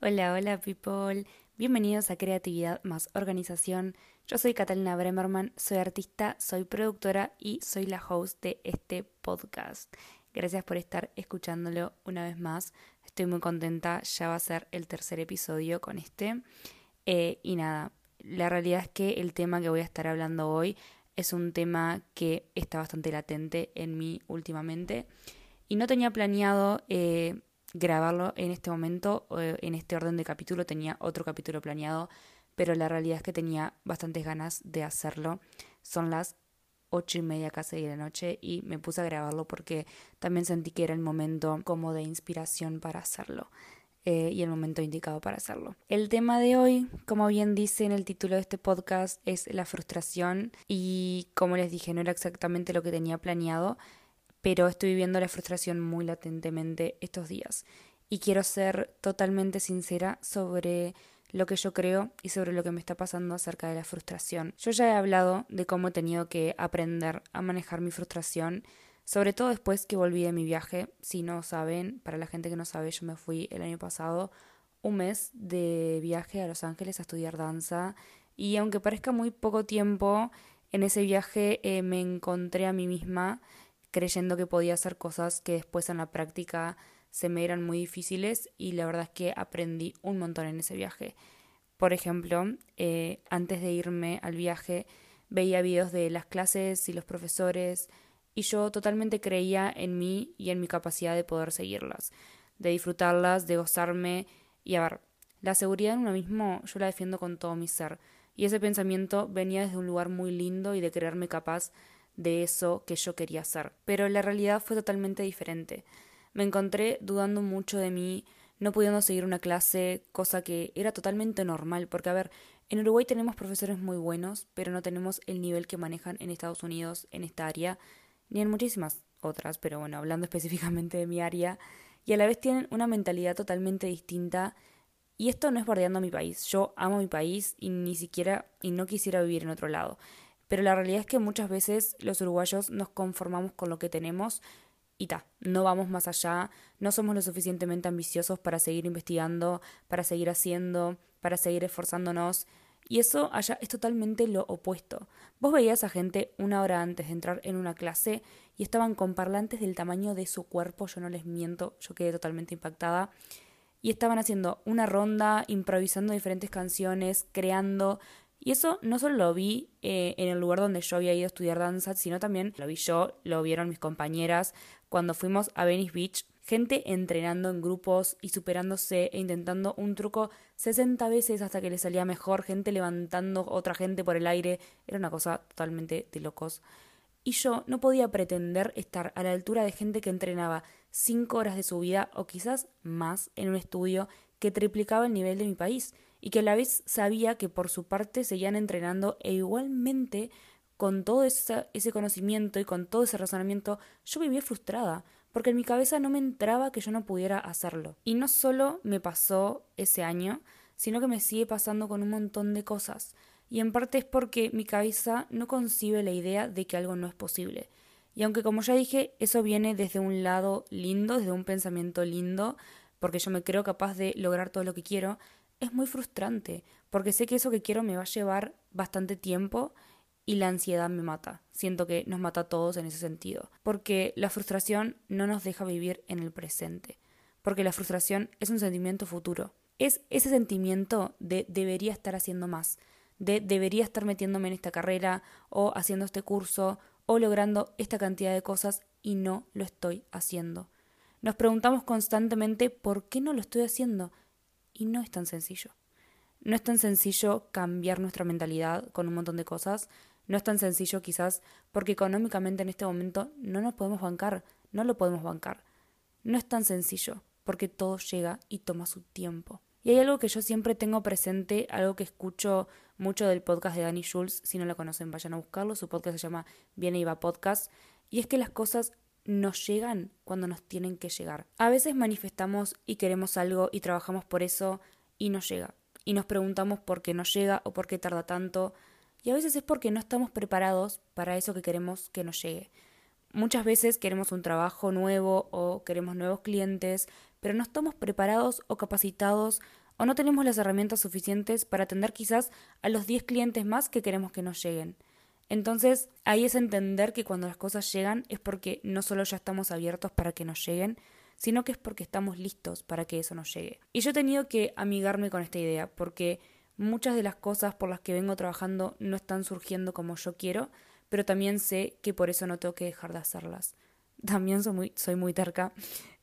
Hola, hola people. Bienvenidos a Creatividad más Organización. Yo soy Catalina Bremerman, soy artista, soy productora y soy la host de este podcast. Gracias por estar escuchándolo una vez más. Estoy muy contenta, ya va a ser el tercer episodio con este. Eh, y nada, la realidad es que el tema que voy a estar hablando hoy es un tema que está bastante latente en mí últimamente y no tenía planeado eh, grabarlo en este momento, en este orden de capítulo, tenía otro capítulo planeado, pero la realidad es que tenía bastantes ganas de hacerlo. Son las ocho y media casi de la noche y me puse a grabarlo porque también sentí que era el momento como de inspiración para hacerlo. Eh, y el momento indicado para hacerlo. El tema de hoy, como bien dice en el título de este podcast, es la frustración y como les dije, no era exactamente lo que tenía planeado, pero estoy viviendo la frustración muy latentemente estos días. Y quiero ser totalmente sincera sobre lo que yo creo y sobre lo que me está pasando acerca de la frustración. Yo ya he hablado de cómo he tenido que aprender a manejar mi frustración, sobre todo después que volví de mi viaje. Si no saben, para la gente que no sabe, yo me fui el año pasado un mes de viaje a Los Ángeles a estudiar danza y aunque parezca muy poco tiempo, en ese viaje eh, me encontré a mí misma creyendo que podía hacer cosas que después en la práctica se me eran muy difíciles y la verdad es que aprendí un montón en ese viaje. Por ejemplo, eh, antes de irme al viaje veía videos de las clases y los profesores y yo totalmente creía en mí y en mi capacidad de poder seguirlas, de disfrutarlas, de gozarme y a ver, la seguridad en uno mismo yo la defiendo con todo mi ser y ese pensamiento venía desde un lugar muy lindo y de creerme capaz de eso que yo quería hacer. Pero la realidad fue totalmente diferente. Me encontré dudando mucho de mí, no pudiendo seguir una clase, cosa que era totalmente normal, porque a ver, en Uruguay tenemos profesores muy buenos, pero no tenemos el nivel que manejan en Estados Unidos en esta área, ni en muchísimas otras, pero bueno, hablando específicamente de mi área, y a la vez tienen una mentalidad totalmente distinta. Y esto no es bordeando mi país. Yo amo mi país y ni siquiera y no quisiera vivir en otro lado pero la realidad es que muchas veces los uruguayos nos conformamos con lo que tenemos y ta, no vamos más allá, no somos lo suficientemente ambiciosos para seguir investigando, para seguir haciendo, para seguir esforzándonos. Y eso allá es totalmente lo opuesto. Vos veías a gente una hora antes de entrar en una clase y estaban con parlantes del tamaño de su cuerpo, yo no les miento, yo quedé totalmente impactada. Y estaban haciendo una ronda, improvisando diferentes canciones, creando, y eso no solo lo vi eh, en el lugar donde yo había ido a estudiar danza, sino también lo vi yo, lo vieron mis compañeras cuando fuimos a Venice Beach. Gente entrenando en grupos y superándose e intentando un truco 60 veces hasta que le salía mejor, gente levantando otra gente por el aire. Era una cosa totalmente de locos. Y yo no podía pretender estar a la altura de gente que entrenaba 5 horas de su vida o quizás más en un estudio que triplicaba el nivel de mi país y que a la vez sabía que por su parte seguían entrenando e igualmente con todo ese, ese conocimiento y con todo ese razonamiento yo vivía frustrada porque en mi cabeza no me entraba que yo no pudiera hacerlo. Y no solo me pasó ese año, sino que me sigue pasando con un montón de cosas. Y en parte es porque mi cabeza no concibe la idea de que algo no es posible. Y aunque como ya dije, eso viene desde un lado lindo, desde un pensamiento lindo, porque yo me creo capaz de lograr todo lo que quiero, es muy frustrante, porque sé que eso que quiero me va a llevar bastante tiempo y la ansiedad me mata. Siento que nos mata a todos en ese sentido, porque la frustración no nos deja vivir en el presente, porque la frustración es un sentimiento futuro. Es ese sentimiento de debería estar haciendo más, de debería estar metiéndome en esta carrera o haciendo este curso o logrando esta cantidad de cosas y no lo estoy haciendo. Nos preguntamos constantemente por qué no lo estoy haciendo y no es tan sencillo. No es tan sencillo cambiar nuestra mentalidad con un montón de cosas. No es tan sencillo quizás porque económicamente en este momento no nos podemos bancar, no lo podemos bancar. No es tan sencillo porque todo llega y toma su tiempo. Y hay algo que yo siempre tengo presente, algo que escucho mucho del podcast de Danny Schulz, si no lo conocen vayan a buscarlo, su podcast se llama Viene y va podcast, y es que las cosas nos llegan cuando nos tienen que llegar. A veces manifestamos y queremos algo y trabajamos por eso y no llega. Y nos preguntamos por qué no llega o por qué tarda tanto. Y a veces es porque no estamos preparados para eso que queremos que nos llegue. Muchas veces queremos un trabajo nuevo o queremos nuevos clientes, pero no estamos preparados o capacitados o no tenemos las herramientas suficientes para atender quizás a los 10 clientes más que queremos que nos lleguen. Entonces, ahí es entender que cuando las cosas llegan es porque no solo ya estamos abiertos para que nos lleguen, sino que es porque estamos listos para que eso nos llegue. Y yo he tenido que amigarme con esta idea, porque muchas de las cosas por las que vengo trabajando no están surgiendo como yo quiero, pero también sé que por eso no tengo que dejar de hacerlas. También soy muy, soy muy terca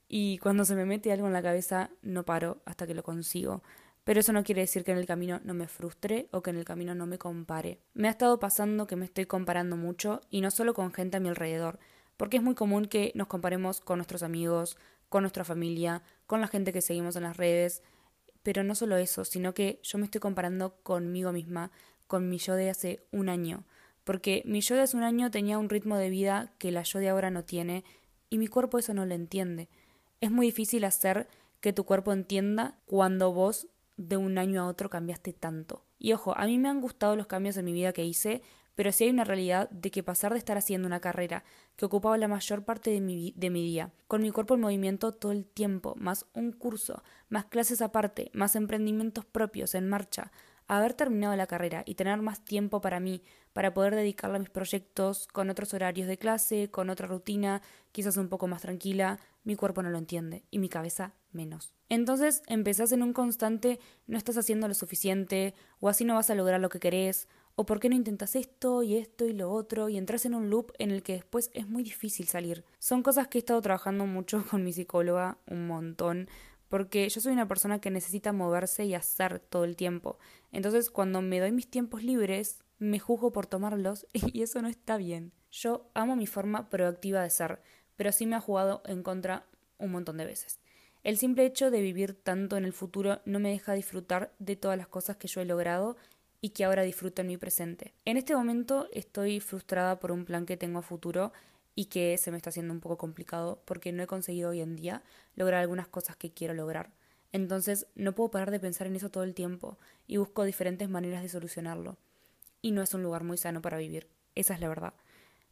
y cuando se me mete algo en la cabeza no paro hasta que lo consigo. Pero eso no quiere decir que en el camino no me frustre o que en el camino no me compare. Me ha estado pasando que me estoy comparando mucho y no solo con gente a mi alrededor, porque es muy común que nos comparemos con nuestros amigos, con nuestra familia, con la gente que seguimos en las redes, pero no solo eso, sino que yo me estoy comparando conmigo misma, con mi yo de hace un año, porque mi yo de hace un año tenía un ritmo de vida que la yo de ahora no tiene y mi cuerpo eso no lo entiende. Es muy difícil hacer que tu cuerpo entienda cuando vos de un año a otro cambiaste tanto. Y ojo, a mí me han gustado los cambios en mi vida que hice, pero sí hay una realidad de que pasar de estar haciendo una carrera que ocupaba la mayor parte de mi, de mi día, con mi cuerpo en movimiento todo el tiempo, más un curso, más clases aparte, más emprendimientos propios en marcha, haber terminado la carrera y tener más tiempo para mí, para poder dedicarle a mis proyectos con otros horarios de clase, con otra rutina, quizás un poco más tranquila, mi cuerpo no lo entiende y mi cabeza menos. Entonces empezás en un constante no estás haciendo lo suficiente, o así no vas a lograr lo que querés, o por qué no intentas esto y esto y lo otro, y entras en un loop en el que después es muy difícil salir. Son cosas que he estado trabajando mucho con mi psicóloga, un montón, porque yo soy una persona que necesita moverse y hacer todo el tiempo. Entonces, cuando me doy mis tiempos libres, me juzgo por tomarlos y eso no está bien. Yo amo mi forma proactiva de ser, pero sí me ha jugado en contra un montón de veces. El simple hecho de vivir tanto en el futuro no me deja disfrutar de todas las cosas que yo he logrado y que ahora disfruto en mi presente. En este momento estoy frustrada por un plan que tengo a futuro y que se me está haciendo un poco complicado porque no he conseguido hoy en día lograr algunas cosas que quiero lograr. Entonces no puedo parar de pensar en eso todo el tiempo y busco diferentes maneras de solucionarlo. Y no es un lugar muy sano para vivir, esa es la verdad.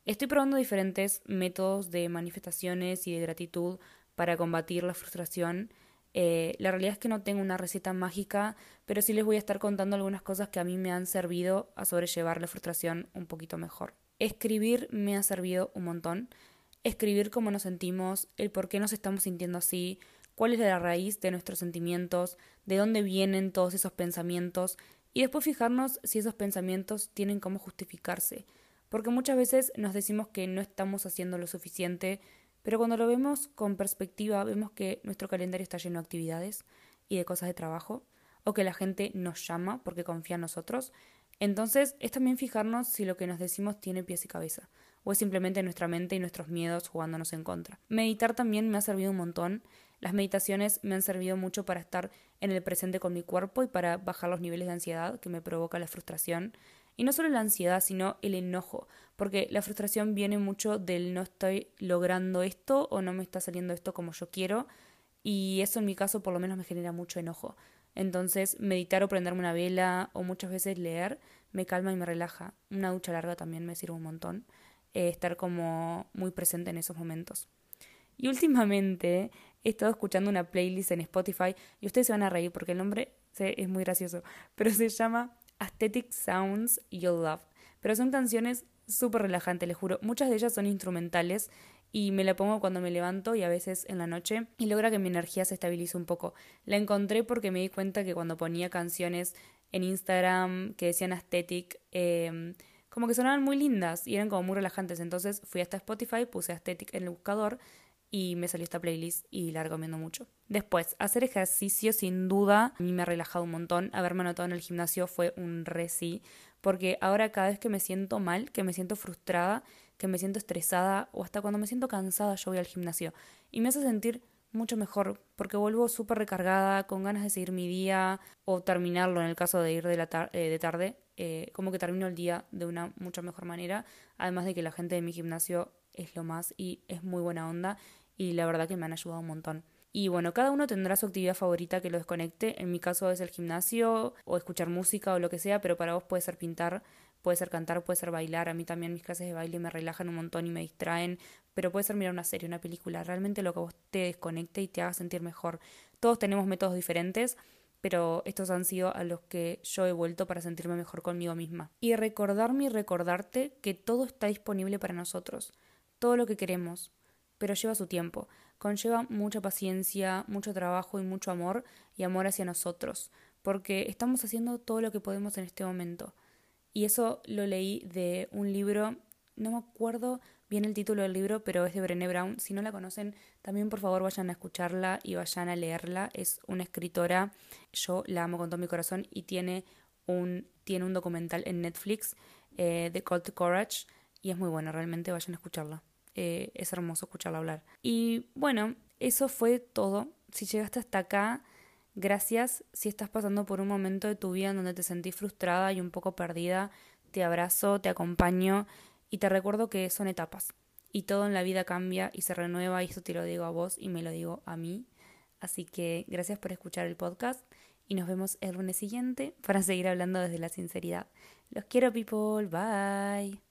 Estoy probando diferentes métodos de manifestaciones y de gratitud para combatir la frustración. Eh, la realidad es que no tengo una receta mágica, pero sí les voy a estar contando algunas cosas que a mí me han servido a sobrellevar la frustración un poquito mejor. Escribir me ha servido un montón. Escribir cómo nos sentimos, el por qué nos estamos sintiendo así, cuál es la raíz de nuestros sentimientos, de dónde vienen todos esos pensamientos y después fijarnos si esos pensamientos tienen cómo justificarse. Porque muchas veces nos decimos que no estamos haciendo lo suficiente, pero cuando lo vemos con perspectiva vemos que nuestro calendario está lleno de actividades y de cosas de trabajo, o que la gente nos llama porque confía en nosotros, entonces, es también fijarnos si lo que nos decimos tiene pies y cabeza, o es simplemente nuestra mente y nuestros miedos jugándonos en contra. Meditar también me ha servido un montón. Las meditaciones me han servido mucho para estar en el presente con mi cuerpo y para bajar los niveles de ansiedad que me provoca la frustración. Y no solo la ansiedad, sino el enojo, porque la frustración viene mucho del no estoy logrando esto o no me está saliendo esto como yo quiero, y eso en mi caso por lo menos me genera mucho enojo. Entonces, meditar o prenderme una vela o muchas veces leer me calma y me relaja. Una ducha larga también me sirve un montón. Eh, estar como muy presente en esos momentos. Y últimamente he estado escuchando una playlist en Spotify y ustedes se van a reír porque el nombre es muy gracioso, pero se llama Aesthetic Sounds You'll Love. Pero son canciones súper relajantes, les juro. Muchas de ellas son instrumentales y me la pongo cuando me levanto y a veces en la noche y logra que mi energía se estabilice un poco. La encontré porque me di cuenta que cuando ponía canciones en Instagram que decían aesthetic, em, como que sonaban muy lindas y eran como muy relajantes. Entonces fui hasta Spotify, puse aesthetic en el buscador y me salió esta playlist y la recomiendo mucho. Después, hacer ejercicio sin duda a mí me ha relajado un montón. Haberme anotado en el gimnasio fue un re sí, porque ahora cada vez que me siento mal, que me siento frustrada, que me siento estresada o hasta cuando me siento cansada yo voy al gimnasio y me hace sentir mucho mejor porque vuelvo súper recargada, con ganas de seguir mi día o terminarlo en el caso de ir de, la eh, de tarde, eh, como que termino el día de una mucho mejor manera, además de que la gente de mi gimnasio es lo más y es muy buena onda y la verdad que me han ayudado un montón. Y bueno, cada uno tendrá su actividad favorita que lo desconecte. En mi caso es el gimnasio o escuchar música o lo que sea, pero para vos puede ser pintar, Puede ser cantar, puede ser bailar. A mí también mis clases de baile me relajan un montón y me distraen. Pero puede ser mirar una serie, una película. Realmente lo que vos te desconecte y te haga sentir mejor. Todos tenemos métodos diferentes, pero estos han sido a los que yo he vuelto para sentirme mejor conmigo misma. Y recordarme y recordarte que todo está disponible para nosotros. Todo lo que queremos. Pero lleva su tiempo. Conlleva mucha paciencia, mucho trabajo y mucho amor y amor hacia nosotros. Porque estamos haciendo todo lo que podemos en este momento. Y eso lo leí de un libro, no me acuerdo bien el título del libro, pero es de Brené Brown. Si no la conocen, también por favor vayan a escucharla y vayan a leerla. Es una escritora, yo la amo con todo mi corazón y tiene un, tiene un documental en Netflix eh, de Call to Courage y es muy bueno, realmente vayan a escucharla. Eh, es hermoso escucharla hablar. Y bueno, eso fue todo. Si llegaste hasta acá, Gracias si estás pasando por un momento de tu vida en donde te sentís frustrada y un poco perdida. Te abrazo, te acompaño y te recuerdo que son etapas. Y todo en la vida cambia y se renueva y eso te lo digo a vos y me lo digo a mí. Así que gracias por escuchar el podcast y nos vemos el lunes siguiente para seguir hablando desde la sinceridad. Los quiero people, bye.